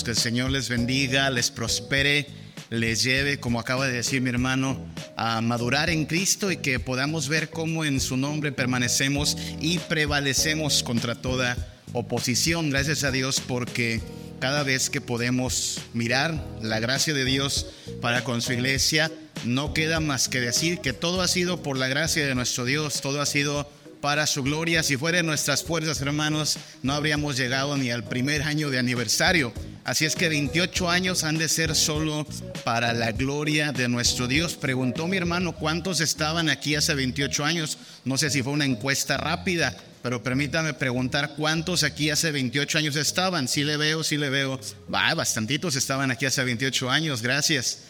que el Señor les bendiga, les prospere, les lleve, como acaba de decir mi hermano, a madurar en Cristo y que podamos ver cómo en su nombre permanecemos y prevalecemos contra toda oposición. Gracias a Dios porque cada vez que podemos mirar la gracia de Dios para con su iglesia, no queda más que decir que todo ha sido por la gracia de nuestro Dios, todo ha sido para su gloria. Si fueran nuestras fuerzas, hermanos, no habríamos llegado ni al primer año de aniversario. Así es que 28 años han de ser solo para la gloria de nuestro Dios. Preguntó mi hermano cuántos estaban aquí hace 28 años. No sé si fue una encuesta rápida, pero permítame preguntar cuántos aquí hace 28 años estaban. Sí le veo, sí le veo. Va, bastantitos estaban aquí hace 28 años, gracias.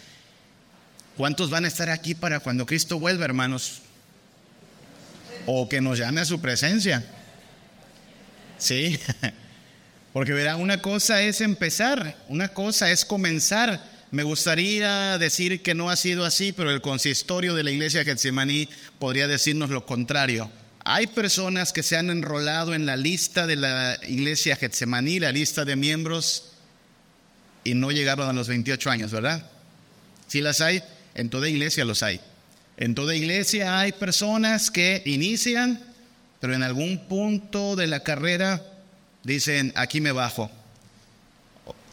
¿Cuántos van a estar aquí para cuando Cristo vuelva, hermanos? O que nos llame a su presencia. Sí, porque verá, una cosa es empezar, una cosa es comenzar. Me gustaría decir que no ha sido así, pero el consistorio de la iglesia Getsemaní podría decirnos lo contrario. Hay personas que se han enrolado en la lista de la iglesia Getsemaní, la lista de miembros, y no llegaron a los 28 años, ¿verdad? Si las hay, en toda iglesia los hay. En toda iglesia hay personas que inician, pero en algún punto de la carrera dicen, aquí me bajo.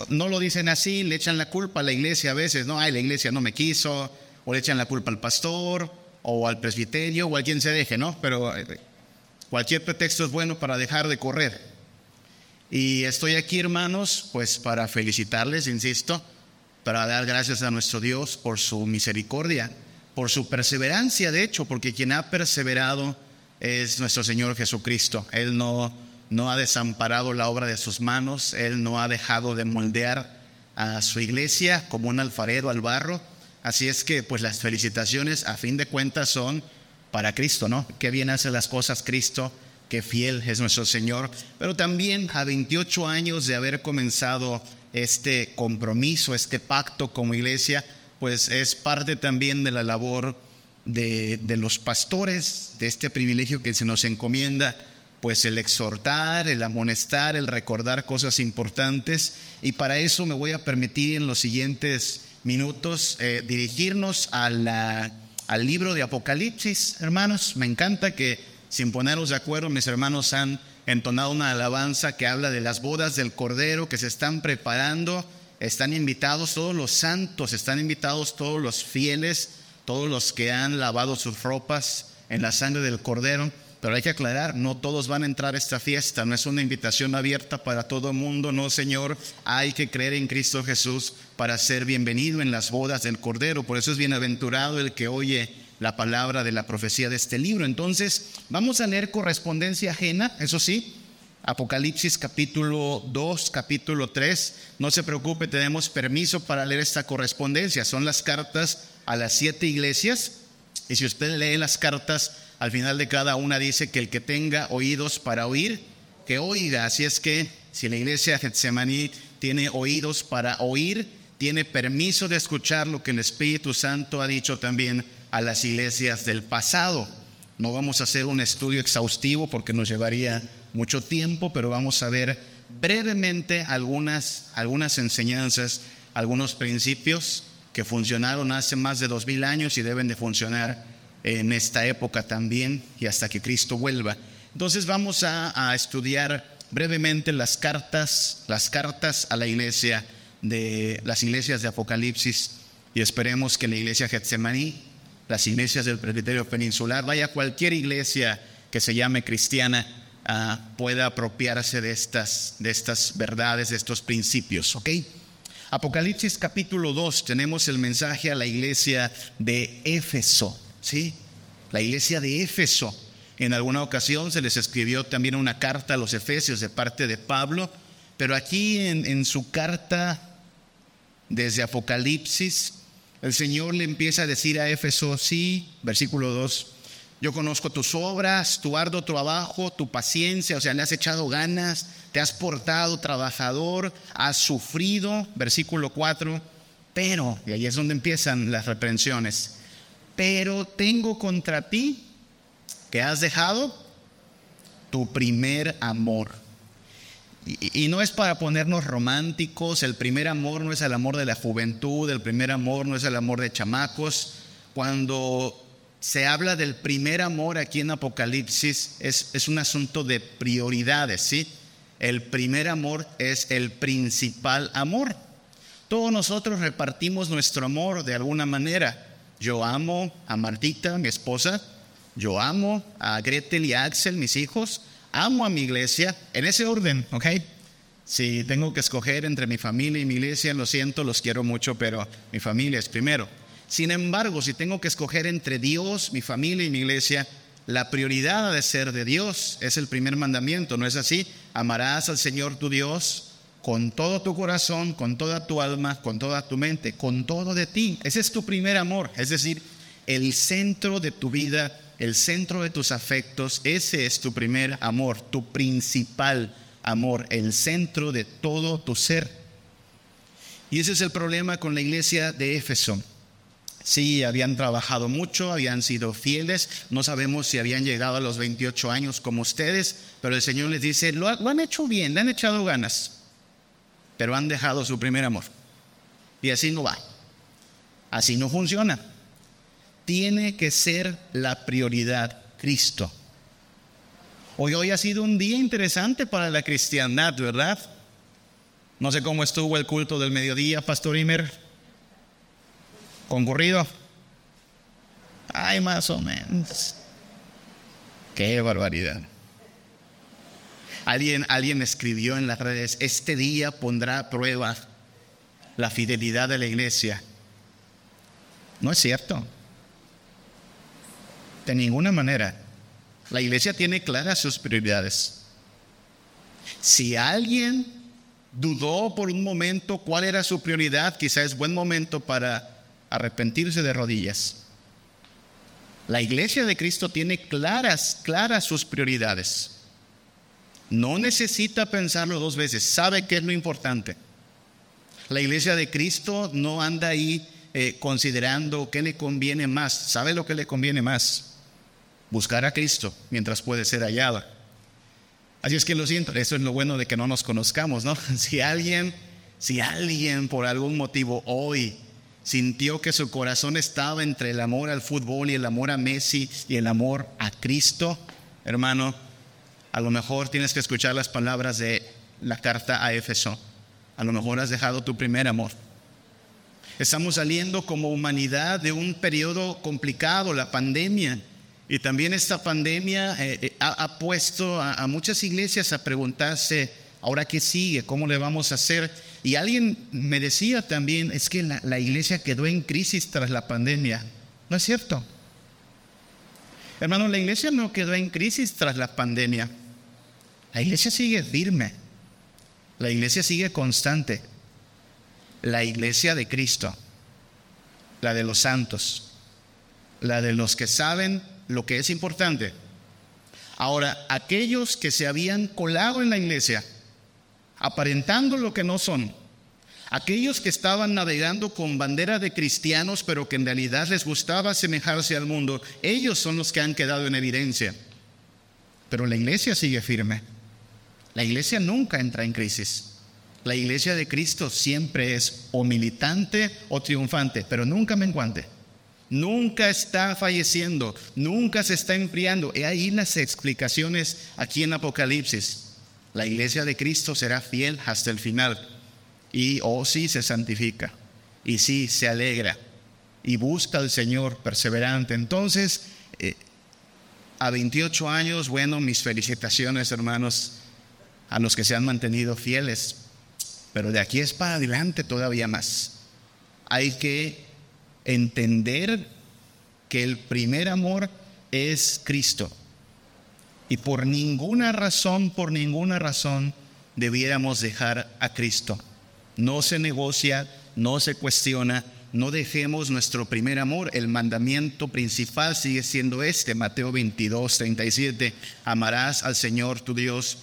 No lo dicen así, le echan la culpa a la iglesia a veces, no, ay, la iglesia no me quiso, o le echan la culpa al pastor, o al presbiterio o a quien se deje, ¿no? Pero eh, cualquier pretexto es bueno para dejar de correr. Y estoy aquí, hermanos, pues para felicitarles, insisto, para dar gracias a nuestro Dios por su misericordia, por su perseverancia, de hecho, porque quien ha perseverado es nuestro Señor Jesucristo. Él no, no ha desamparado la obra de sus manos, Él no ha dejado de moldear a su iglesia como un alfarero al barro Así es que pues las felicitaciones a fin de cuentas son para Cristo, ¿no? Qué bien hace las cosas Cristo, qué fiel es nuestro Señor. Pero también a 28 años de haber comenzado este compromiso, este pacto como iglesia, pues es parte también de la labor de, de los pastores, de este privilegio que se nos encomienda pues el exhortar, el amonestar, el recordar cosas importantes. Y para eso me voy a permitir en los siguientes minutos eh, dirigirnos al libro de Apocalipsis, hermanos. Me encanta que sin ponernos de acuerdo, mis hermanos han entonado una alabanza que habla de las bodas del Cordero que se están preparando. Están invitados todos los santos, están invitados todos los fieles, todos los que han lavado sus ropas en la sangre del Cordero. Pero hay que aclarar, no todos van a entrar a esta fiesta, no es una invitación abierta para todo el mundo, no Señor, hay que creer en Cristo Jesús para ser bienvenido en las bodas del Cordero, por eso es bienaventurado el que oye la palabra de la profecía de este libro. Entonces, vamos a leer correspondencia ajena, eso sí, Apocalipsis capítulo 2, capítulo 3. No se preocupe, tenemos permiso para leer esta correspondencia. Son las cartas a las siete iglesias. Y si usted lee las cartas, al final de cada una dice que el que tenga oídos para oír, que oiga. Así es que si la iglesia Getsemaní tiene oídos para oír, tiene permiso de escuchar lo que el Espíritu Santo ha dicho también a las iglesias del pasado. No vamos a hacer un estudio exhaustivo porque nos llevaría mucho tiempo, pero vamos a ver brevemente algunas, algunas enseñanzas, algunos principios que funcionaron hace más de dos mil años y deben de funcionar en esta época también y hasta que Cristo vuelva. Entonces vamos a, estudiar brevemente las cartas, las cartas a la iglesia de las iglesias de Apocalipsis y esperemos que la iglesia Getsemaní, las iglesias del presbiterio peninsular, vaya cualquier iglesia que se llame cristiana, ah, pueda apropiarse de estas, de estas verdades, de estos principios. ¿ok? Apocalipsis capítulo 2 tenemos el mensaje a la iglesia de Éfeso. ¿Sí? La iglesia de Éfeso. En alguna ocasión se les escribió también una carta a los Efesios de parte de Pablo, pero aquí en, su carta desde Apocalipsis, el Señor le empieza a decir a Éfeso, sí, versículo 2, yo conozco tus obras, tu arduo trabajo, tu paciencia, o sea, le has echado ganas, te has portado trabajador, has sufrido, versículo 4, pero, y ahí es donde empiezan las reprensiones, pero tengo contra ti que has dejado tu primer amor. Y, no es para ponernos románticos, el primer amor no es el amor de la juventud, el primer amor no es el amor de chamacos. Cuando se habla del primer amor aquí en Apocalipsis, es, es un asunto de prioridades, ¿sí? El primer amor es el principal amor. Todos nosotros repartimos nuestro amor de alguna manera. Yo amo a Martita, mi esposa. Yo amo a Gretel y a Axel, mis hijos amo a mi iglesia en ese orden, ¿ok? Si tengo que escoger entre mi familia y mi iglesia, lo siento, los quiero mucho, pero mi familia es primero. Sin embargo, si tengo que escoger entre Dios, mi familia y mi iglesia, la prioridad ha de ser de Dios. Es el primer mandamiento, ¿no es así? Amarás al Señor tu Dios con todo tu corazón, con toda tu alma, con toda tu mente, con todo de ti. Ese es tu primer amor, es decir, el centro de tu vida el centro de tus afectos, ese es tu primer amor, tu principal amor, el centro de todo tu ser. Y ese es el problema con la iglesia de Éfeso. Sí, habían trabajado mucho, habían sido fieles, no sabemos si habían llegado a los 28 años como ustedes, pero el Señor les dice, lo, lo han hecho bien, le han echado ganas, pero han dejado su primer amor. Y así no va, así no funciona tiene que ser la prioridad Cristo. Hoy, hoy ha sido un día interesante para la cristiandad, ¿verdad? No sé cómo estuvo el culto del mediodía, Pastor Imer. ¿Concurrido? Ay, más o menos. Qué barbaridad. Alguien, alguien escribió en las redes, este día pondrá a prueba la fidelidad de la iglesia. No es cierto. De ninguna manera. La iglesia tiene claras sus prioridades. Si alguien dudó por un momento cuál era su prioridad, quizá es buen momento para arrepentirse de rodillas. La iglesia de Cristo tiene claras, claras sus prioridades. No necesita pensarlo dos veces, sabe qué es lo importante. La iglesia de Cristo no anda ahí eh, considerando qué le conviene más, sabe lo que le conviene más buscar a Cristo mientras puede ser hallado. Así es que lo siento, eso es lo bueno de que no nos conozcamos, ¿no? Si alguien, si alguien por algún motivo hoy sintió que su corazón estaba entre el amor al fútbol y el amor a Messi y el amor a Cristo, hermano, a lo mejor tienes que escuchar las palabras de la carta a Éfeso. A lo mejor has dejado tu primer amor. Estamos saliendo como humanidad de un periodo complicado, la pandemia. Y también esta pandemia eh, eh, ha, puesto a, muchas iglesias a preguntarse, ahora qué sigue, cómo le vamos a hacer. Y alguien me decía también, es que la, la iglesia quedó en crisis tras la pandemia. ¿No es cierto? Hermano, la iglesia no quedó en crisis tras la pandemia. La iglesia sigue firme. La iglesia sigue constante. La iglesia de Cristo. La de los santos. La de los que saben lo que es importante. Ahora, aquellos que se habían colado en la iglesia, aparentando lo que no son, aquellos que estaban navegando con bandera de cristianos, pero que en realidad les gustaba asemejarse al mundo, ellos son los que han quedado en evidencia. Pero la iglesia sigue firme. La iglesia nunca entra en crisis. La iglesia de Cristo siempre es o militante o triunfante, pero nunca menguante. Nunca está falleciendo, nunca se está enfriando. Y ahí las explicaciones aquí en Apocalipsis. La iglesia de Cristo será fiel hasta el final. Y, oh sí, se santifica. Y sí, se alegra. Y busca al Señor perseverante. Entonces, eh, a 28 años, bueno, mis felicitaciones, hermanos, a los que se han mantenido fieles. Pero de aquí es para adelante todavía más. Hay que entender que el primer amor es Cristo. Y por ninguna razón, por ninguna razón, debiéramos dejar a Cristo. No se negocia, no se cuestiona, no dejemos nuestro primer amor. El mandamiento principal sigue siendo este, Mateo 22, 37. Amarás al Señor tu Dios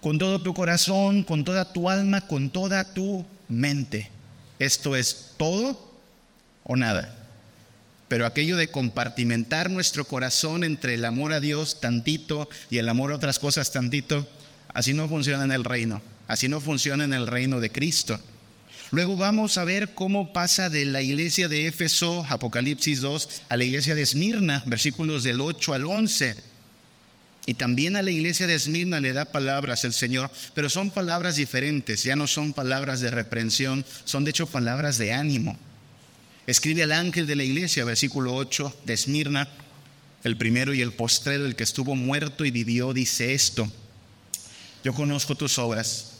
con todo tu corazón, con toda tu alma, con toda tu mente. Esto es todo o nada. Pero aquello de compartimentar nuestro corazón entre el amor a Dios tantito y el amor a otras cosas tantito, Así no funciona en el reino. Así no funciona en el reino de Cristo. Luego vamos a ver cómo pasa de la iglesia de Éfeso, Apocalipsis 2, a la iglesia de Esmirna, versículos del 8 al 11. Y también a la iglesia de Esmirna le da palabras el Señor, pero son palabras diferentes, ya no son palabras de reprensión, son de hecho palabras de ánimo. Escribe al ángel de la iglesia, versículo 8 de Esmirna, el primero y el postrero, el que estuvo muerto y vivió, dice esto, yo conozco tus obras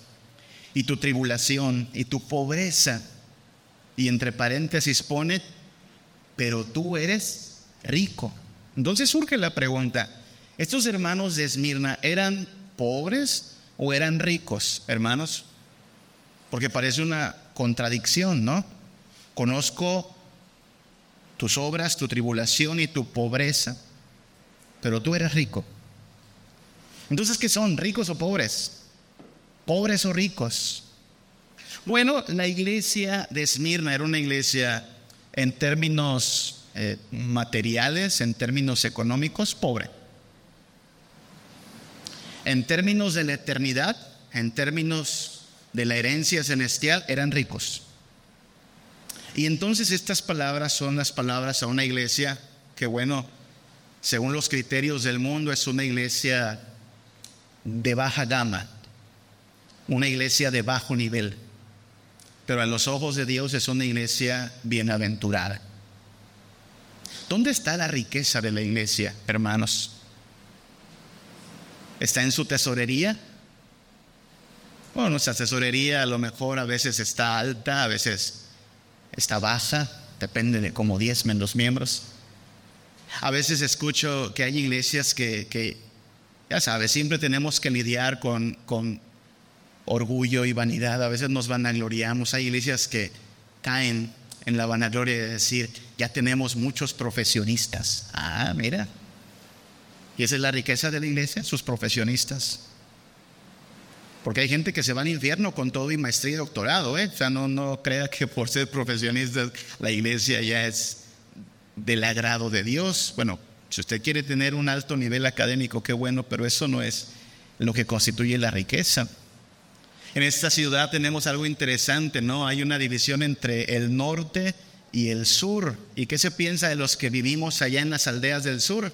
y tu tribulación y tu pobreza. Y entre paréntesis pone, pero tú eres rico. Entonces surge la pregunta, ¿estos hermanos de Esmirna eran pobres o eran ricos, hermanos? Porque parece una contradicción, ¿no? Conozco tus obras, tu tribulación y tu pobreza, pero tú eres rico. Entonces, ¿qué son? ¿Ricos o pobres? pobres o ricos. Bueno, la iglesia de Esmirna era una iglesia en términos eh, materiales, en términos económicos, pobre. En términos de la eternidad, en términos de la herencia celestial, eran ricos. Y entonces estas palabras son las palabras a una iglesia que, bueno, según los criterios del mundo, es una iglesia de baja gama, una iglesia de bajo nivel, pero a los ojos de Dios es una iglesia bienaventurada. ¿Dónde está la riqueza de la iglesia, hermanos? ¿Está en su tesorería? Bueno, nuestra tesorería a lo mejor a veces está alta, a veces está baja, depende de cómo diezmen los miembros. A veces escucho que hay iglesias que, ya sabes, siempre tenemos que lidiar con, con orgullo y vanidad. A veces nos vanagloriamos. Hay iglesias que caen en la vanagloria de decir, ya tenemos muchos profesionistas. Ah, mira. Y esa es la riqueza de la iglesia, sus profesionistas. Porque hay gente que se va al infierno con todo y maestría y doctorado. ¿eh? O sea, no, no crea que por ser profesionistas la iglesia ya es del agrado de Dios. Bueno, si usted quiere tener un alto nivel académico, qué bueno, pero eso no es lo que constituye la riqueza. En esta ciudad tenemos algo interesante, ¿no? Hay una división entre el norte y el sur. ¿Y qué se piensa de los que vivimos allá en las aldeas del sur?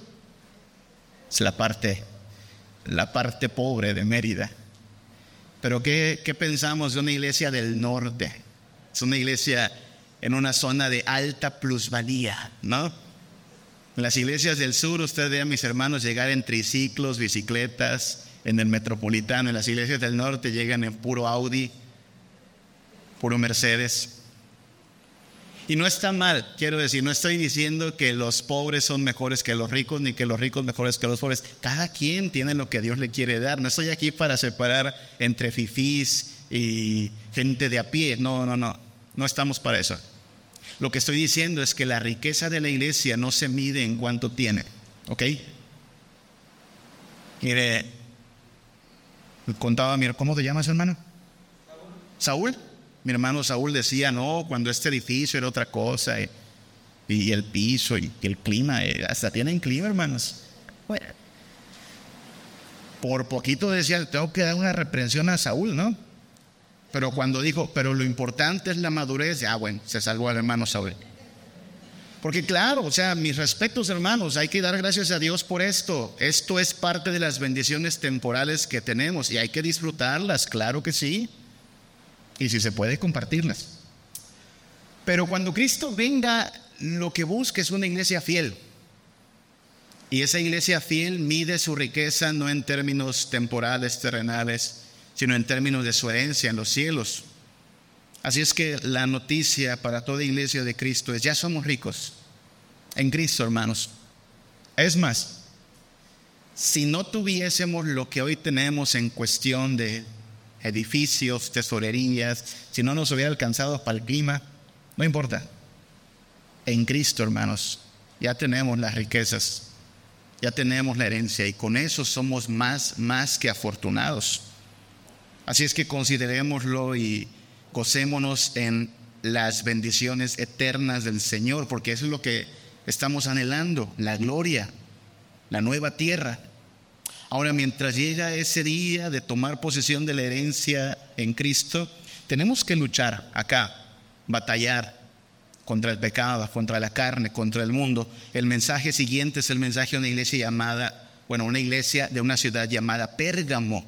Es la parte, la parte pobre de Mérida. Pero ¿qué, ¿qué pensamos de una iglesia del norte? Es una iglesia en una zona de alta plusvalía, ¿no? En las iglesias del sur usted ve a mis hermanos llegar en triciclos, bicicletas, en el metropolitano, en las iglesias del norte llegan en puro Audi, puro Mercedes. Y no está mal, quiero decir, no estoy diciendo que los pobres son mejores que los ricos, ni que los ricos mejores que los pobres. Cada quien tiene lo que Dios le quiere dar. No estoy aquí para separar entre fifís y gente de a pie. No, no, no. No estamos para eso. Lo que estoy diciendo es que la riqueza de la iglesia no se mide en cuánto tiene. ¿Ok? Mire, contaba, ¿cómo te llamas, hermano? Saúl. Mi hermano Saúl decía, no, cuando este edificio era otra cosa, y, el piso, y, el clima, eh, hasta tienen clima, hermanos. por poquito decía, tengo que dar una reprensión a Saúl, ¿no? Pero cuando dijo, pero lo importante es la madurez, ah, bueno, se salvó al hermano Saúl. Porque claro, o sea, mis respetos hermanos, hay que dar gracias a Dios por esto. Esto es parte de las bendiciones temporales que tenemos y hay que disfrutarlas, claro que sí. Y si se puede, compartirlas. Pero cuando Cristo venga, lo que busca es una iglesia fiel. Y esa iglesia fiel mide su riqueza no en términos temporales, terrenales, sino en términos de su herencia en los cielos. Así es que la noticia para toda iglesia de Cristo es, ya somos ricos en Cristo, hermanos. Es más, si no tuviésemos lo que hoy tenemos en cuestión de edificios, tesorerías, si no nos hubiera alcanzado para el clima, no importa. En Cristo, hermanos, ya tenemos las riquezas, ya tenemos la herencia y con eso somos más, más que afortunados. Así es que considerémoslo y gocémonos en las bendiciones eternas del Señor, porque eso es lo que estamos anhelando, la gloria, la nueva tierra. Ahora, mientras llega ese día de tomar posesión de la herencia en Cristo, tenemos que luchar acá, batallar contra el pecado, contra la carne, contra el mundo. El mensaje siguiente es el mensaje de una iglesia llamada, bueno, una iglesia de una ciudad llamada Pérgamo.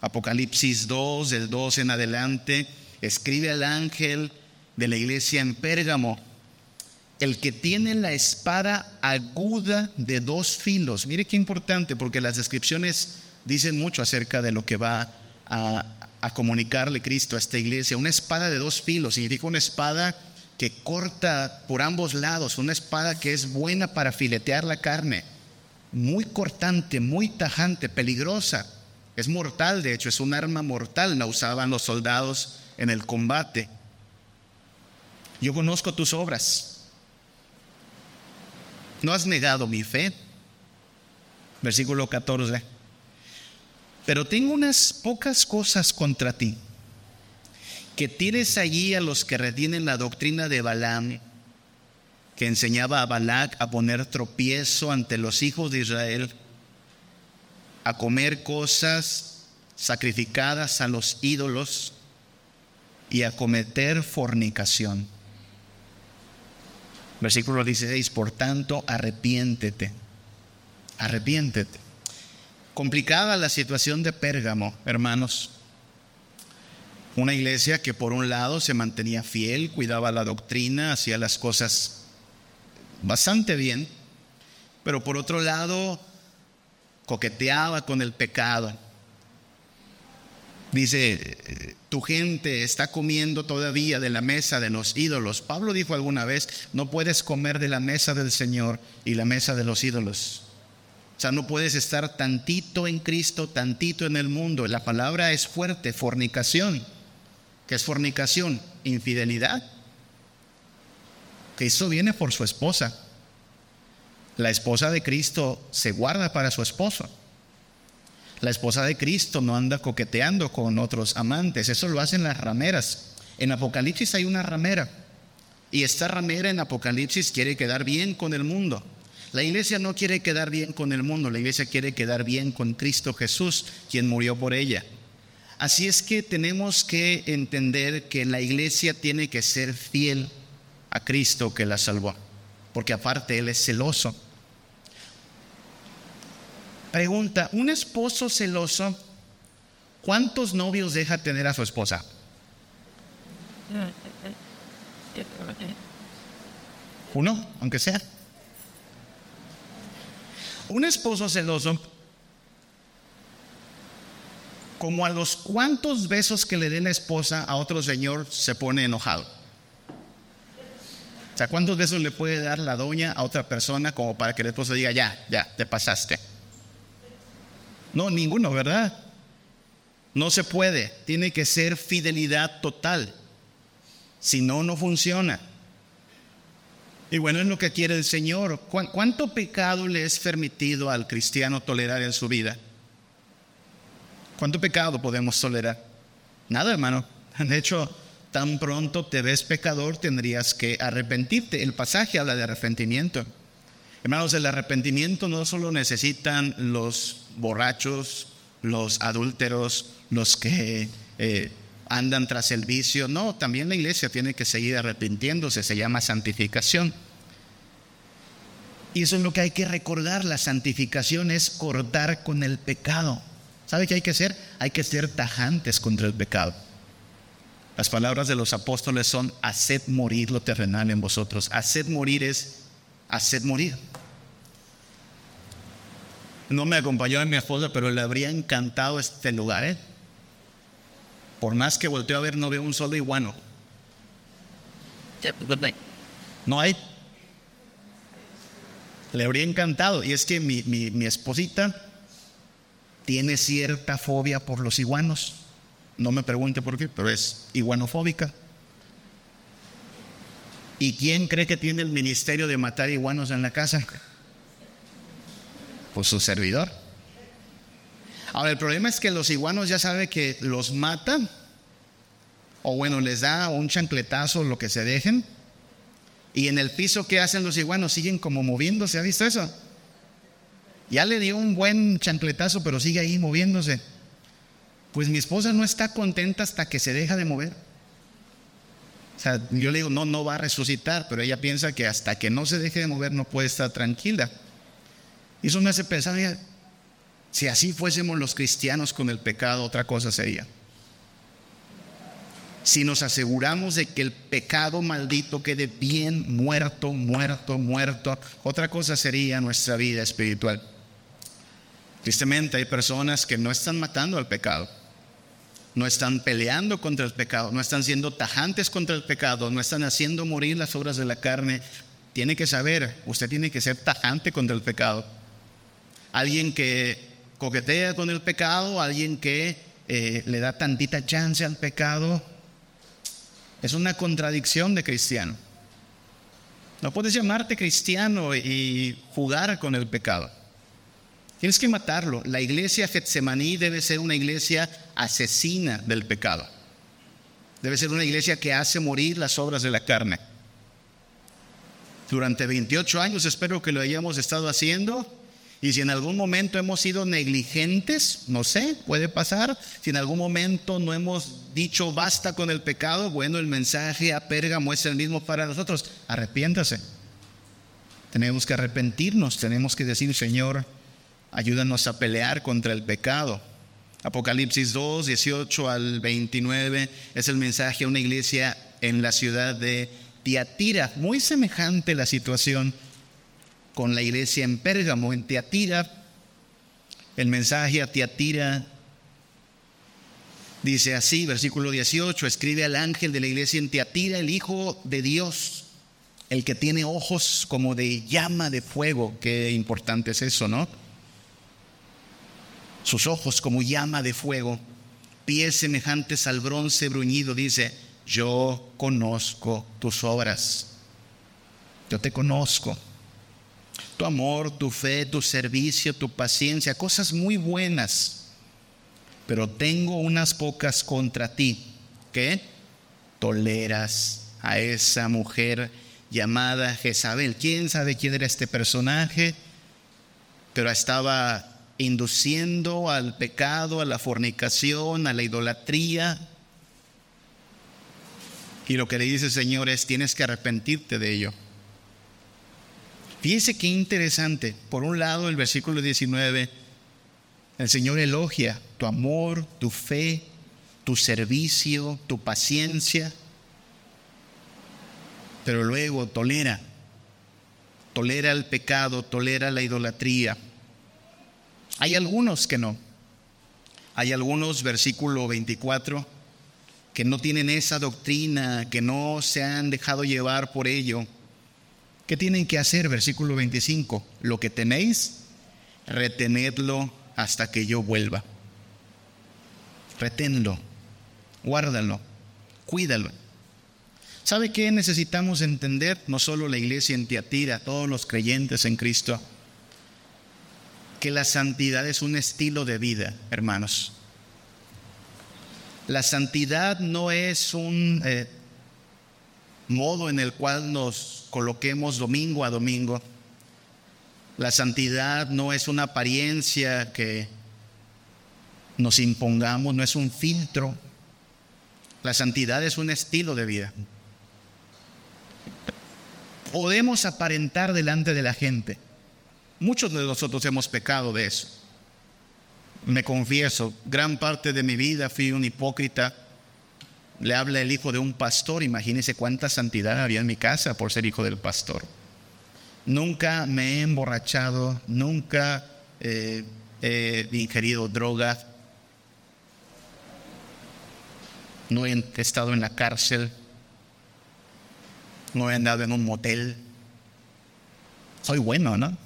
Apocalipsis 2, del 2 en adelante, escribe al ángel de la iglesia en Pérgamo, el que tiene la espada aguda de dos filos. Mire qué importante, porque las descripciones dicen mucho acerca de lo que va a, comunicarle Cristo a esta iglesia. Una espada de dos filos significa una espada que corta por ambos lados, una espada que es buena para filetear la carne, muy cortante, muy tajante, peligrosa. Es mortal, de hecho, es un arma mortal, la usaban los soldados en el combate. Yo conozco tus obras no has negado mi fe. Versículo 14. Pero tengo unas pocas cosas contra ti. Que tienes allí a los que retienen la doctrina de Balaam, que enseñaba a Balac a poner tropiezo ante los hijos de Israel, a comer cosas sacrificadas a los ídolos y a cometer fornicación. Versículo 16, por tanto, arrepiéntete, arrepiéntete. Complicada la situación de Pérgamo, hermanos. Una iglesia que por un lado se mantenía fiel, cuidaba la doctrina, hacía las cosas bastante bien, pero por otro lado coqueteaba con el pecado Dice, tu gente está comiendo todavía de la mesa de los ídolos. Pablo dijo alguna vez, no puedes comer de la mesa del Señor y la mesa de los ídolos. O sea, no puedes estar tantito en Cristo, tantito en el mundo. La palabra es fuerte, fornicación. ¿Qué es fornicación? Infidelidad. Eso viene por su esposa. La esposa de Cristo se guarda para su esposo. La esposa de Cristo no anda coqueteando con otros amantes, eso lo hacen las rameras. En Apocalipsis hay una ramera y esta ramera en Apocalipsis quiere quedar bien con el mundo. La iglesia no quiere quedar bien con el mundo, la iglesia quiere quedar bien con Cristo Jesús, quien murió por ella. Así es que tenemos que entender que la iglesia tiene que ser fiel a Cristo que la salvó, porque aparte Él es celoso. Pregunta, ¿un esposo celoso cuántos novios deja tener a su esposa? Uno, aunque sea. Un esposo celoso, como a los cuantos besos que le dé la esposa a otro señor, se pone enojado. O sea, ¿cuántos besos le puede dar la doña a otra persona como para que el esposo diga, ya, ya, te pasaste? No, ninguno, ¿verdad? No se puede. Tiene que ser fidelidad total. Si no, no funciona. Y bueno, es lo que quiere el Señor. ¿Cuánto pecado le es permitido al cristiano tolerar en su vida? ¿Cuánto pecado podemos tolerar? Nada, hermano. De hecho, tan pronto te ves pecador, tendrías que arrepentirte. El pasaje habla de arrepentimiento. Hermanos, el arrepentimiento no solo necesitan los borrachos, los adúlteros, los que eh, andan tras el vicio. No, también la iglesia tiene que seguir arrepintiéndose, se llama santificación. Y eso es lo que hay que recordar, la santificación es cortar con el pecado. ¿Sabe qué hay que hacer? Hay que ser tajantes contra el pecado. Las palabras de los apóstoles son, haced morir lo terrenal en vosotros. Haced morir es, haced morir. No me acompañó mi esposa, pero le habría encantado este lugar. ¿eh? Por más que volteo a ver, no veo un solo iguano. No hay. Le habría encantado. Y es que mi, mi esposita tiene cierta fobia por los iguanos. No me pregunte por qué, pero es iguanofóbica. ¿Y quién cree que tiene el ministerio de matar iguanos en la casa? Pues su servidor. Ahora, el problema es que los iguanos ya saben que los matan, o bueno, les da un chancletazo, lo que se dejen, y en el piso, ¿qué hacen los iguanos? Siguen como moviéndose, ¿ha visto eso? Ya le dio un buen chancletazo, pero sigue ahí moviéndose. Pues mi esposa no está contenta hasta que se deja de mover. O sea, yo le digo, no, no va a resucitar, pero ella piensa que hasta que no se deje de mover no puede estar tranquila. Y eso me hace pensar, si así fuésemos los cristianos con el pecado, otra cosa sería. Si nos aseguramos de que el pecado maldito quede bien muerto, muerto, muerto, otra cosa sería nuestra vida espiritual. Tristemente hay personas que no están matando al pecado, no están peleando contra el pecado, no están siendo tajantes contra el pecado, no están haciendo morir las obras de la carne. Tiene que saber, usted tiene que ser tajante contra el pecado. Alguien que coquetea con el pecado, alguien que eh, le da tantita chance al pecado, es una contradicción de cristiano. No puedes llamarte cristiano y jugar con el pecado. Tienes que matarlo. La iglesia Getsemaní debe ser una iglesia asesina del pecado. Debe ser una iglesia que hace morir las obras de la carne. Durante 28 años espero que lo hayamos estado haciendo. Y si en algún momento hemos sido negligentes, no sé, puede pasar. Si en algún momento no hemos dicho basta con el pecado, bueno, el mensaje a Pérgamo es el mismo para nosotros. Arrepiéntase. Tenemos que arrepentirnos, tenemos que decir, Señor, Ayúdanos a pelear contra el pecado. Apocalipsis 2, 18 al 29 es el mensaje a una iglesia en la ciudad de Tiatira. Muy semejante la situación con la iglesia en Pérgamo, en Tiatira. El mensaje a Tiatira dice así, versículo 18, escribe al ángel de la iglesia en Tiatira, el Hijo de Dios, el que tiene ojos como de llama de fuego. Qué importante es eso, ¿no? sus ojos como llama de fuego, pies semejantes al bronce bruñido, dice, yo conozco tus obras, yo te conozco. Tu amor, tu fe, tu servicio, tu paciencia, cosas muy buenas, pero tengo unas pocas contra ti, que toleras a esa mujer llamada Jezabel. ¿Quién sabe quién era este personaje? Pero estaba induciendo al pecado, a la fornicación, a la idolatría. Y lo que le dice el Señor es, tienes que arrepentirte de ello. Fíjese qué interesante. Por un lado, el versículo 19, el Señor elogia tu amor, tu fe, tu servicio, tu paciencia, pero luego tolera, tolera el pecado, tolera la idolatría. Hay algunos que no. Hay algunos, versículo 24, que no tienen esa doctrina, que no se han dejado llevar por ello. ¿Qué tienen que hacer? Versículo 25. Lo que tenéis, retenedlo hasta que yo vuelva. Reténlo, guárdalo, cuídalo. ¿Sabe qué necesitamos entender? No solo la iglesia en Tiatira, todos los creyentes en Cristo que la santidad es un estilo de vida, hermanos. La santidad no es un eh, modo en el cual nos coloquemos domingo a domingo. La santidad no es una apariencia que nos impongamos, no es un filtro. La santidad es un estilo de vida. Podemos aparentar delante de la gente Muchos de nosotros hemos pecado de eso. Me confieso, gran parte de mi vida fui un hipócrita. Le habla el hijo de un pastor, imagínese cuánta santidad había en mi casa por ser hijo del pastor. Nunca me he emborrachado, nunca eh, he ingerido droga, no he estado en la cárcel, no he andado en un motel. Soy bueno, ¿no?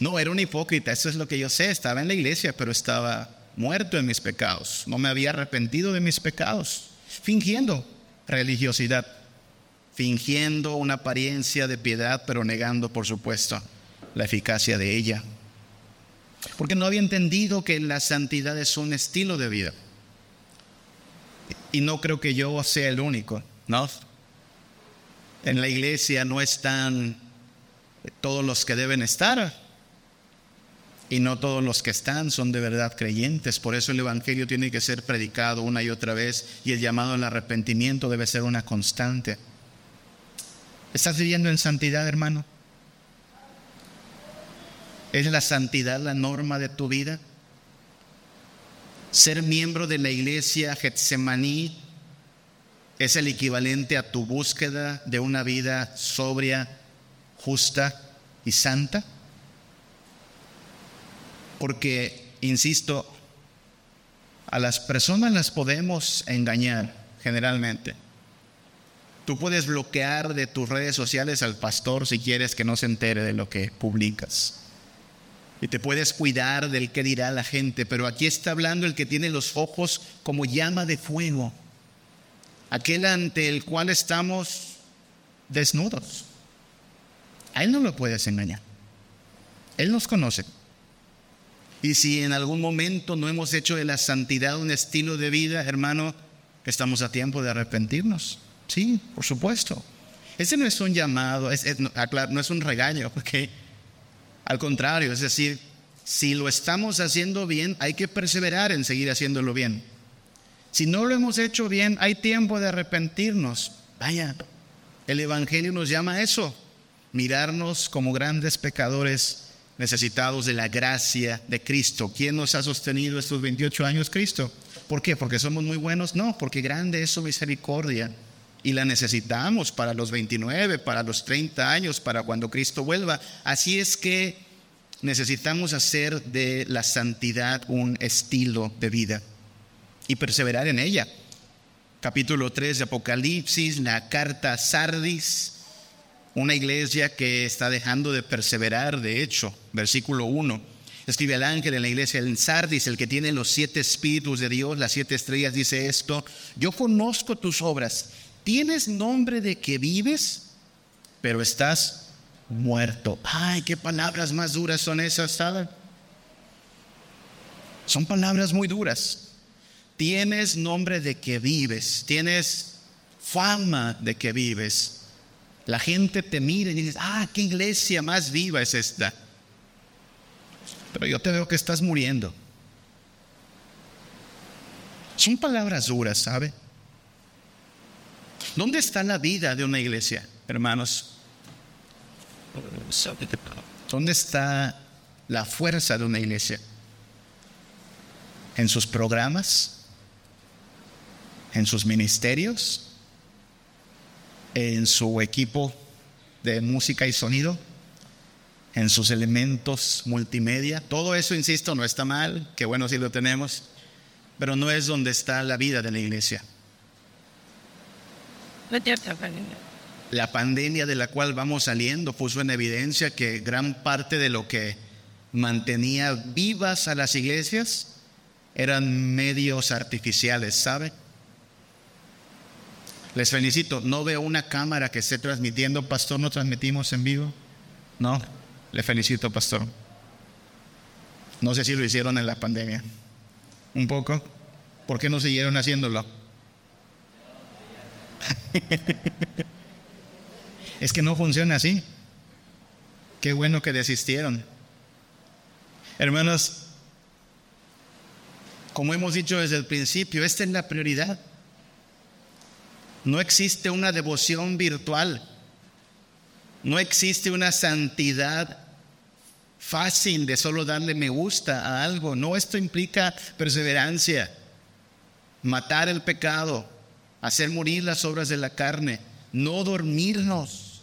No, era un hipócrita, eso es lo que yo sé. Estaba en la iglesia, pero estaba muerto en mis pecados. No me había arrepentido de mis pecados. Fingiendo religiosidad, fingiendo una apariencia de piedad, pero negando, por supuesto, la eficacia de ella. Porque no había entendido que la santidad es un estilo de vida. Y no creo que yo sea el único, ¿no? En la iglesia no están todos los que deben estar Y no todos los que están son de verdad creyentes. Por eso el Evangelio tiene que ser predicado una y otra vez y el llamado al arrepentimiento debe ser una constante. ¿Estás viviendo en santidad, hermano? ¿Es la santidad la norma de tu vida? Ser miembro de la iglesia Getsemaní es el equivalente a tu búsqueda de una vida sobria, justa y santa. Porque, insisto, a las personas las podemos engañar generalmente. Tú puedes bloquear de tus redes sociales al pastor si quieres que no se entere de lo que publicas. Y te puedes cuidar del que dirá la gente, pero aquí está hablando el que tiene los ojos como llama de fuego, aquel ante el cual estamos desnudos. A él no lo puedes engañar. Él nos conoce. Y si en algún momento no hemos hecho de la santidad un estilo de vida, hermano, estamos a tiempo de arrepentirnos. Sí, por supuesto. Ese no es un llamado, no es un regaño, porque al contrario, es decir, si lo estamos haciendo bien, hay que perseverar en seguir haciéndolo bien. Si no lo hemos hecho bien, hay tiempo de arrepentirnos. Vaya, el Evangelio nos llama a eso, mirarnos como grandes pecadores necesitados de la gracia de Cristo. ¿Quién nos ha sostenido estos 28 años? Cristo. ¿Por qué? ¿Porque somos muy buenos? No, porque grande es su misericordia y la necesitamos para los 29, para los 30 años, para cuando Cristo vuelva. Así es que necesitamos hacer de la santidad un estilo de vida y perseverar en ella. Capítulo 3 de Apocalipsis, la carta Sardis, una iglesia que está dejando de perseverar, de hecho, versículo 1. Escribe el ángel en la iglesia en Sardis, el que tiene los siete espíritus de Dios, las siete estrellas, dice esto, yo conozco tus obras, tienes nombre de que vives, pero estás muerto. Ay, qué palabras más duras son esas, ¿saben? Son palabras muy duras. Tienes nombre de que vives, tienes fama de que vives, la gente te mira y dices, ah, qué iglesia más viva es esta. Pero yo te veo que estás muriendo. Son palabras duras, ¿sabe? ¿Dónde está la vida de una iglesia, hermanos? ¿Dónde está la fuerza de una iglesia? ¿En sus programas? ¿En sus ministerios? En su equipo de música y sonido, en sus elementos multimedia. Todo eso, insisto, no está mal, qué bueno si lo tenemos, pero no es donde está la vida de la iglesia. La pandemia de la cual vamos saliendo puso en evidencia que gran parte de lo que mantenía vivas a las iglesias eran medios artificiales, ¿sabe? Les felicito. No veo una cámara que esté transmitiendo. Pastor, ¿no transmitimos en vivo? No. Le felicito, pastor. No sé si lo hicieron en la pandemia. Un poco. ¿Por qué no siguieron haciéndolo? es que no funciona así. Qué bueno que desistieron. Hermanos, como hemos dicho desde el principio, esta es la prioridad. No existe una devoción virtual. No existe una santidad fácil de solo darle me gusta a algo. No, esto implica perseverancia, matar el pecado, hacer morir las obras de la carne, no dormirnos.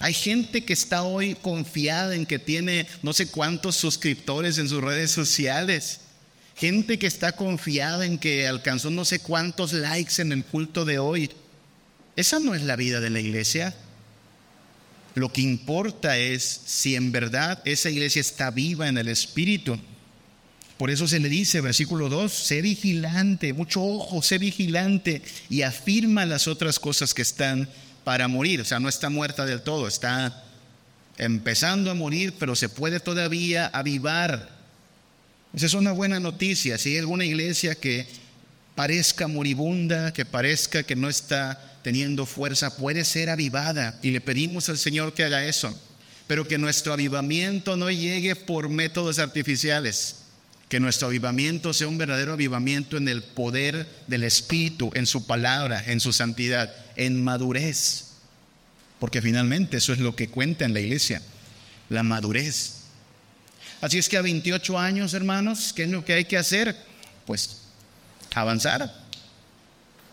Hay gente que está hoy confiada en que tiene no sé cuántos suscriptores en sus redes sociales. Gente que está confiada en que alcanzó no sé cuántos likes en el culto de hoy. Esa no es la vida de la iglesia. Lo que importa es si en verdad esa iglesia está viva en el Espíritu. Por eso se le dice, versículo 2, sé vigilante, mucho ojo, sé vigilante y afirma las otras cosas que están para morir. O sea, no está muerta del todo, está empezando a morir, pero se puede todavía avivar. Esa es una buena noticia. Si hay alguna iglesia que parezca moribunda, que parezca que no está teniendo fuerza, puede ser avivada y le pedimos al Señor que haga eso. pero que nuestro avivamiento no llegue por métodos artificiales. Que nuestro avivamiento sea un verdadero avivamiento en el poder del Espíritu, en su palabra, en su santidad, en madurez. Porque finalmente eso es lo que cuenta en la iglesia, la madurez. Así es que a 28 años, hermanos, ¿qué es lo que hay que hacer? Pues avanzar.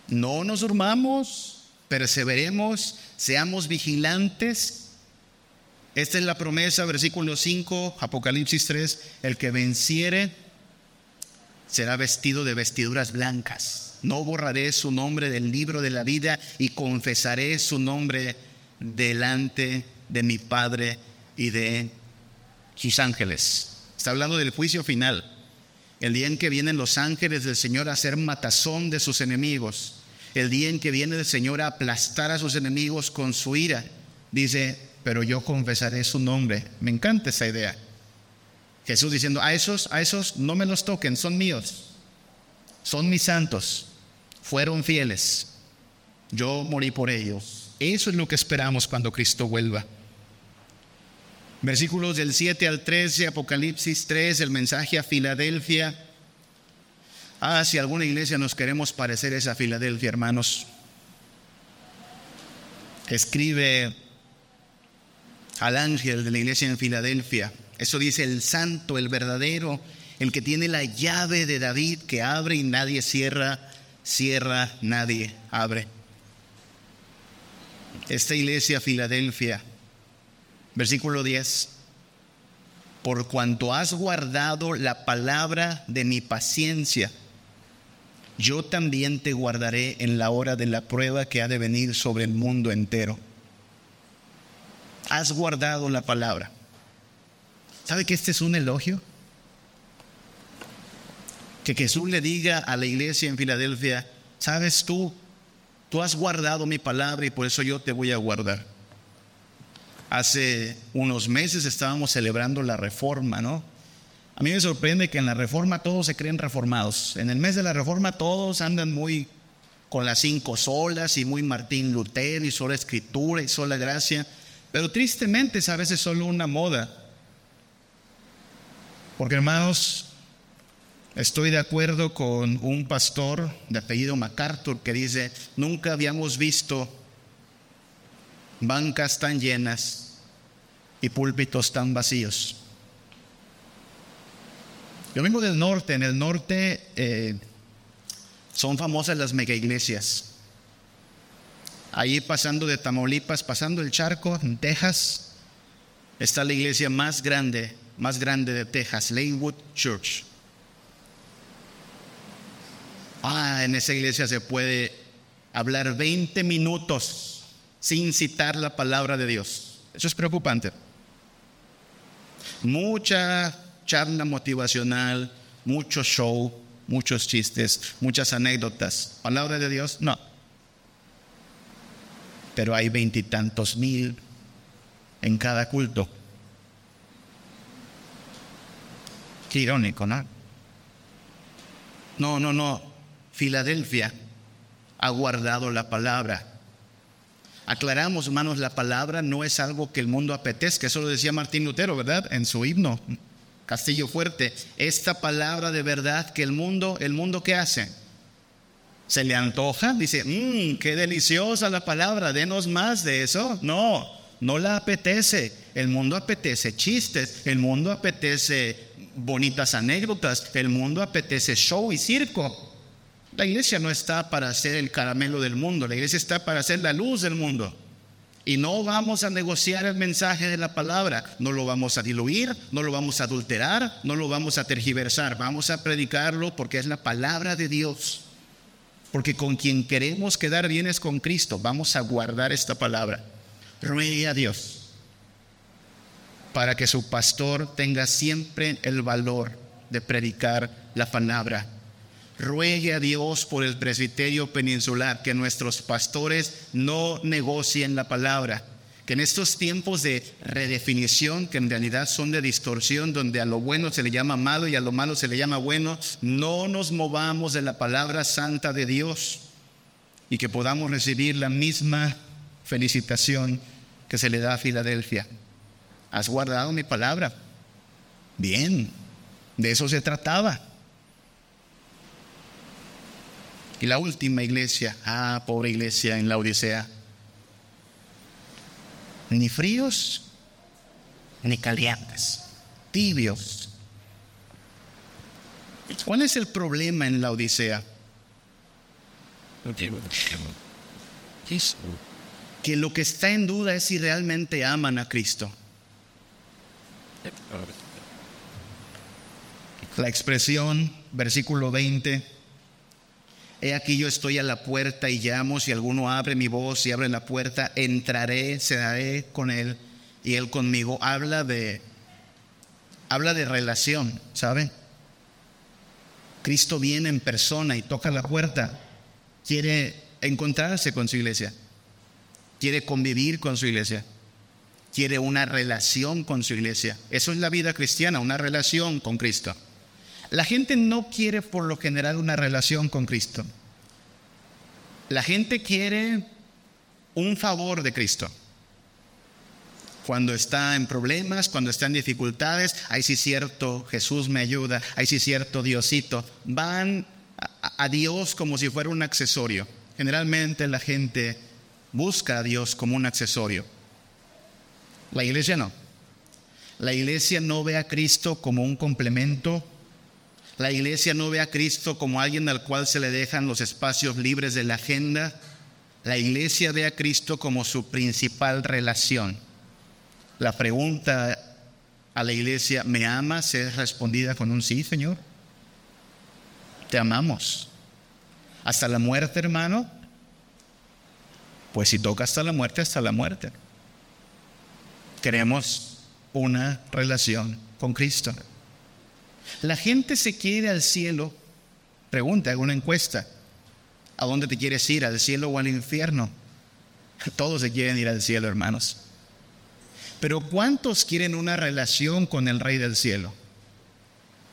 No nos durmamos, perseveremos, seamos vigilantes. Esta es la promesa, versículo 5, Apocalipsis 3, el que venciere será vestido de vestiduras blancas. No borraré su nombre del libro de la vida y confesaré su nombre delante de mi Padre y de sus ángeles. Está hablando del juicio final, el día en que vienen los ángeles del Señor a hacer matazón de sus enemigos, el día en que viene el Señor a aplastar a sus enemigos con su ira. Dice, pero yo confesaré su nombre. Me encanta esa idea. Jesús diciendo, a esos, a esos no me los toquen, son míos, son mis santos, fueron fieles, yo morí por ellos. Eso es lo que esperamos cuando Cristo vuelva. Versículos del 7 al 13, Apocalipsis 3, el mensaje a Filadelfia. Ah, si alguna iglesia nos queremos parecer esa Filadelfia, hermanos. Escribe al ángel de la iglesia en Filadelfia. Eso dice el santo, el verdadero, el que tiene la llave de David que abre y nadie cierra, cierra, nadie abre. Esta iglesia Filadelfia Versículo 10. Por cuanto has guardado la palabra de mi paciencia, yo también te guardaré en la hora de la prueba que ha de venir sobre el mundo entero. Has guardado la palabra. ¿Sabe que este es un elogio? Que Jesús le diga a la iglesia en Filadelfia, sabes tú, tú has guardado mi palabra y por eso yo te voy a guardar. Hace unos meses estábamos celebrando la reforma, ¿no? A mí me sorprende que en la reforma todos se creen reformados. En el mes de la reforma todos andan muy con las cinco solas y muy Martín Lutero y sola escritura y sola gracia. Pero tristemente es a veces solo una moda. Porque hermanos, estoy de acuerdo con un pastor de apellido MacArthur que dice, nunca habíamos visto bancas tan llenas y púlpitos tan vacíos. Yo vengo del norte, en el norte eh, son famosas las mega iglesias. Ahí pasando de Tamaulipas, pasando el charco, en Texas, está la iglesia más grande, más grande de Texas, Lanewood Church. Ah, en esa iglesia se puede hablar 20 minutos sin citar la palabra de Dios. Eso es preocupante. Mucha charla motivacional, mucho show, muchos chistes, muchas anécdotas. ¿Palabra de Dios? No. Pero hay veintitantos mil en cada culto. Qué irónico, ¿no? No, no, no. Filadelfia ha guardado la palabra Aclaramos, hermanos, la palabra no es algo que el mundo apetezca. Eso lo decía Martín Lutero, ¿verdad? En su himno, Castillo Fuerte. Esta palabra de verdad que el mundo, ¿el mundo qué hace? ¿Se le antoja? Dice, mmm, qué deliciosa la palabra, denos más de eso. No, no la apetece. El mundo apetece chistes, el mundo apetece bonitas anécdotas, el mundo apetece show y circo. La iglesia no está para ser el caramelo del mundo, la iglesia está para ser la luz del mundo. Y no vamos a negociar el mensaje de la palabra, no lo vamos a diluir, no lo vamos a adulterar, no lo vamos a tergiversar, vamos a predicarlo porque es la palabra de Dios. Porque con quien queremos quedar bien es con Cristo, vamos a guardar esta palabra. Ruegue a Dios para que su pastor tenga siempre el valor de predicar la palabra ruegue a Dios por el presbiterio peninsular, que nuestros pastores no negocien la palabra, que en estos tiempos de redefinición, que en realidad son de distorsión, donde a lo bueno se le llama malo y a lo malo se le llama bueno, no nos movamos de la palabra santa de Dios y que podamos recibir la misma felicitación que se le da a Filadelfia. ¿Has guardado mi palabra? Bien, de eso se trataba. Y la última iglesia, ah, pobre iglesia en la Odisea, ni fríos ni calientes, tibios. ¿Cuál es el problema en la Odisea? Que lo que está en duda es si realmente aman a Cristo. La expresión, versículo 20, he aquí yo estoy a la puerta y llamo, si alguno abre mi voz y abre la puerta, entraré, cedaré con él y él conmigo. Habla de, habla de relación, ¿sabe? Cristo viene en persona y toca la puerta, quiere encontrarse con su iglesia, quiere convivir con su iglesia quiere una relación con su iglesia. Eso es la vida cristiana, una relación con Cristo. La gente no quiere por lo general una relación con Cristo. La gente quiere un favor de Cristo. Cuando está en problemas, cuando está en dificultades, ahí sí cierto, Jesús me ayuda, ahí sí cierto, Diosito. Van a Dios como si fuera un accesorio. Generalmente la gente busca a Dios como un accesorio. La iglesia no. La iglesia no ve a Cristo como un complemento. La iglesia no ve a Cristo como alguien al cual se le dejan los espacios libres de la agenda. La iglesia ve a Cristo como su principal relación. La pregunta a la iglesia, ¿me amas? es respondida con un sí, Señor. Te amamos. Hasta la muerte, hermano. Pues si toca hasta la muerte, hasta la muerte. Queremos una relación con Cristo. La gente se quiere al cielo. Pregunta, hago una encuesta. ¿A dónde te quieres ir? ¿Al cielo o al infierno? Todos se quieren ir al cielo, hermanos. Pero ¿cuántos quieren una relación con el Rey del cielo?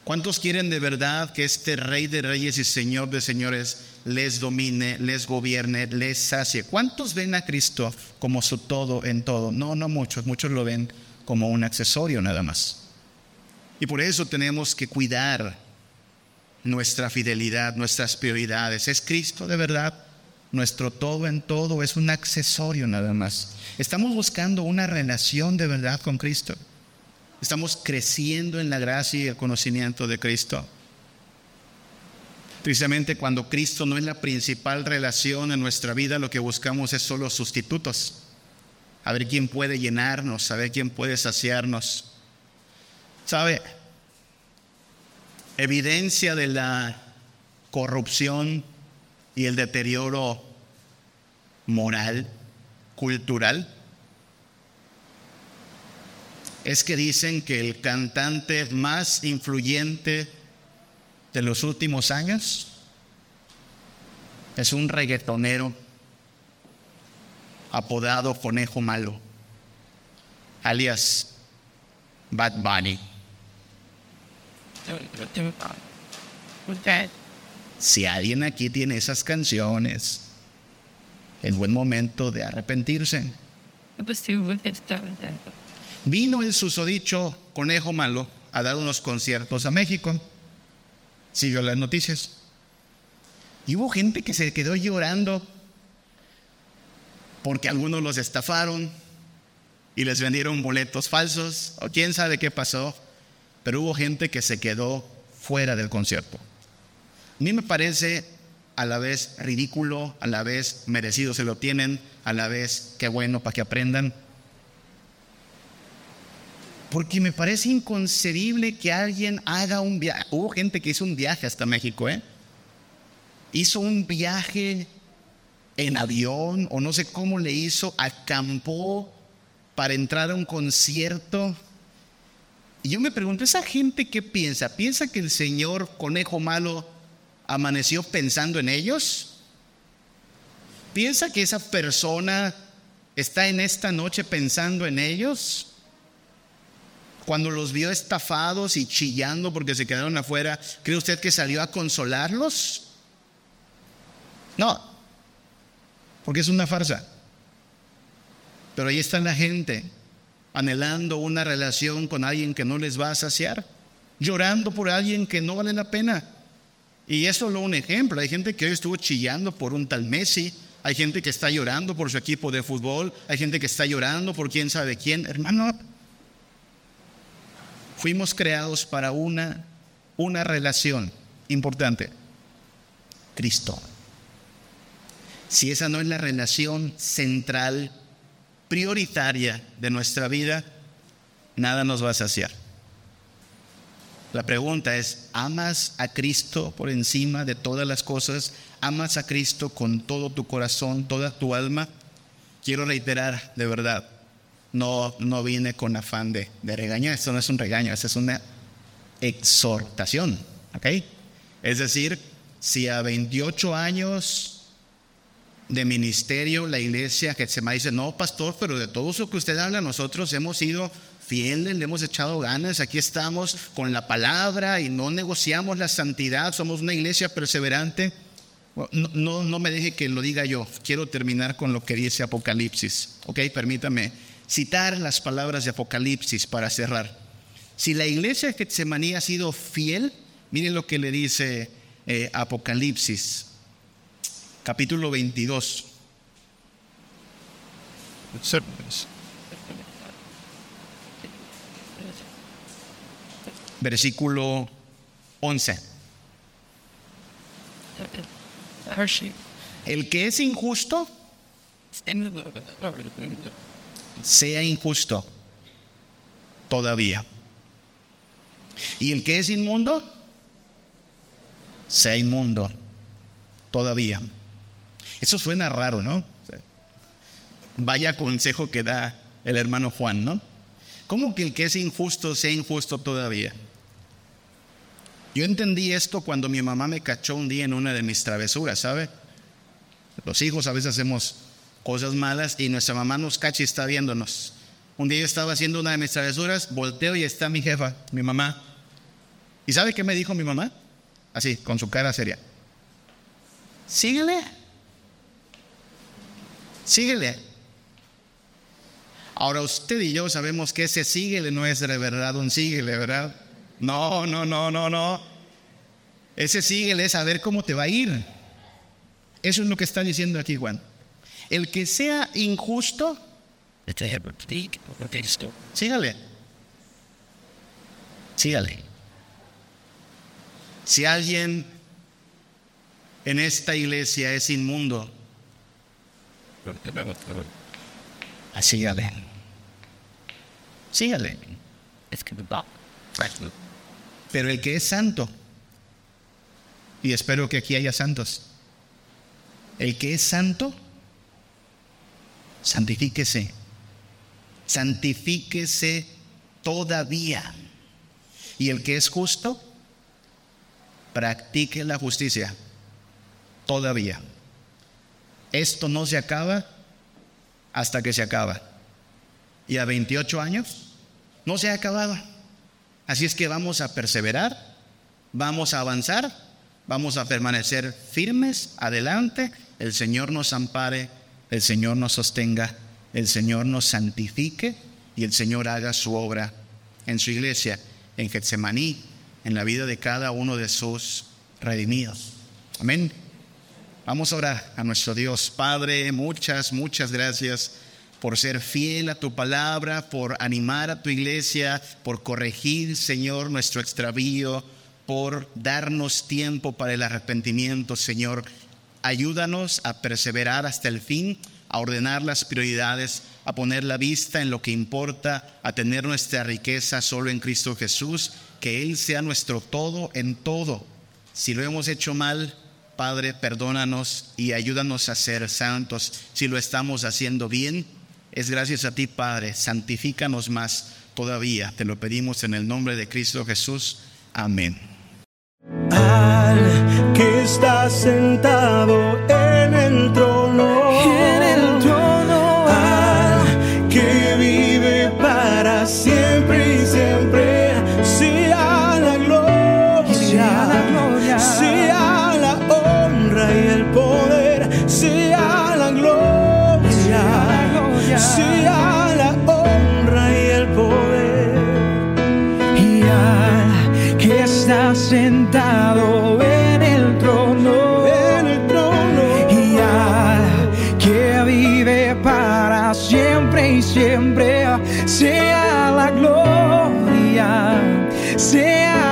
¿Cuántos quieren de verdad que este Rey de Reyes y Señor de Señores les domine, les gobierne, les sacie? ¿Cuántos ven a Cristo como su todo en todo? No, no muchos, muchos lo ven como un accesorio nada más. Y por eso tenemos que cuidar nuestra fidelidad, nuestras prioridades. ¿Es Cristo de verdad? Nuestro todo en todo es un accesorio nada más. Estamos buscando una relación de verdad con Cristo. Estamos creciendo en la gracia y el conocimiento de Cristo. Precisamente cuando Cristo no es la principal relación en nuestra vida, lo que buscamos es solo sustitutos. A ver quién puede llenarnos, a ver quién puede saciarnos. ¿Sabe? Evidencia de la corrupción y el deterioro moral, cultural, es que dicen que el cantante más influyente de los últimos años es un reggaetonero apodado Conejo Malo, alias Bad Bunny. Si alguien aquí tiene esas canciones, es buen momento de arrepentirse. Vino el susodicho conejo malo a dar unos conciertos a México. Siguió las noticias. Y hubo gente que se quedó llorando porque algunos los estafaron y les vendieron boletos falsos o quién sabe qué pasó, pero hubo gente que se quedó fuera del concierto. A mí me parece a la vez ridículo, a la vez merecido se lo tienen, a la vez qué bueno para que aprendan porque me parece inconcebible que alguien haga un viaje. Hubo gente que hizo un viaje hasta México, ¿eh? Hizo un viaje en avión o no sé cómo le hizo, acampó para entrar a un concierto. Y yo me pregunto, ¿esa gente qué piensa? ¿Piensa que el señor conejo malo amaneció pensando en ellos? ¿Piensa que esa persona está en esta noche pensando en ellos? cuando los vio estafados y chillando porque se quedaron afuera, ¿cree usted que salió a consolarlos? No, porque es una farsa. Pero ahí está la gente anhelando una relación con alguien que no les va a saciar, llorando por alguien que no vale la pena. Y es solo un ejemplo. Hay gente que hoy estuvo chillando por un tal Messi, hay gente que está llorando por su equipo de fútbol, hay gente que está llorando por quién sabe quién. Hermano, fuimos creados para una, una relación importante, Cristo. Si esa no es la relación central, prioritaria de nuestra vida, nada nos va a saciar. La pregunta es, ¿amas a Cristo por encima de todas las cosas? ¿Amas a Cristo con todo tu corazón, toda tu alma? Quiero reiterar, de verdad, no, no vine con afán de, de regañar, esto no es un regaño, esto es una exhortación, ¿ok? Es decir, si a 28 años de ministerio la iglesia que se me dice, no, pastor, pero de todo eso que usted habla, nosotros hemos sido fieles, le hemos echado ganas, aquí estamos con la palabra y no negociamos la santidad, somos una iglesia perseverante. No, no, me deje que lo diga yo, quiero terminar con lo que dice Apocalipsis, ok, permítame citar las palabras de Apocalipsis para cerrar. Si la iglesia de Getsemaní ha sido fiel, miren lo que le dice eh, Apocalipsis, capítulo 22. Versículo 11. El que es injusto sea injusto todavía. Y el que es inmundo, sea inmundo todavía. Eso suena raro, ¿no? Vaya consejo que da el hermano Juan, ¿no? ¿Cómo que el que es injusto sea injusto todavía? Yo entendí esto cuando mi mamá me cachó un día en una de mis travesuras, ¿sabe? Los hijos a veces hacemos cosas malas y nuestra mamá nos cacha y está viéndonos. Un día yo estaba haciendo una de mis travesuras, volteo y está mi jefa, mi mamá. ¿Y sabe qué me dijo mi mamá? Así, con su cara seria. Síguele. Síguele. Ahora usted y yo sabemos que ese síguele no es de verdad un síguele, ¿verdad? No, no, no, no, no. Ese síguele es saber cómo te va a ir. Eso es lo que está diciendo aquí Juan. El que sea injusto, sígale. Sígale. Si alguien en esta iglesia es inmundo, sígale. Sígale. Pero el que es santo, y espero que aquí haya santos, el que es santo, santifíquese, santifíquese todavía. Y el que es justo, practique la justicia todavía. Esto no se acaba hasta que se acaba. Y a 28 años no se ha acabado. Así es que vamos a perseverar, vamos a avanzar, vamos a permanecer firmes adelante. El Señor nos ampare el Señor nos sostenga, el Señor nos santifique y el Señor haga su obra en su iglesia, en Getsemaní, en la vida de cada uno de sus redimidos. Amén. Vamos a orar a nuestro Dios. Padre, muchas, muchas gracias por ser fiel a tu palabra, por animar a tu iglesia, por corregir, Señor, nuestro extravío, por darnos tiempo para el arrepentimiento, Señor. Ayúdanos a perseverar hasta el fin, a ordenar las prioridades, a poner la vista en lo que importa, a tener nuestra riqueza solo en Cristo Jesús, que Él sea nuestro todo en todo. Si lo hemos hecho mal, Padre, perdónanos y ayúdanos a ser santos. Si lo estamos haciendo bien, es gracias a ti, Padre. Santifícanos más todavía. Te lo pedimos en el nombre de Cristo Jesús. Amén que está sentado en el trono. Siempre sea la gloria, sea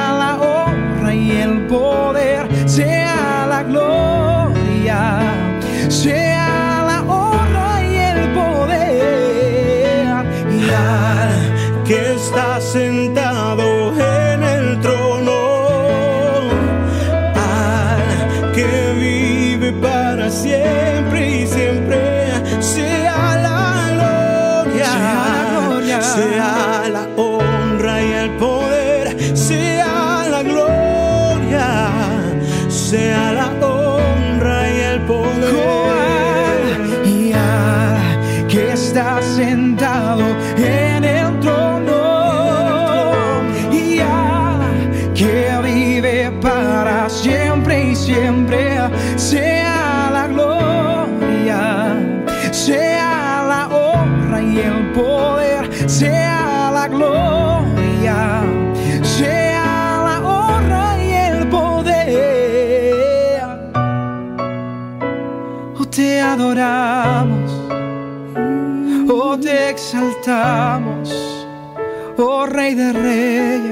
oh Rey de Reyes,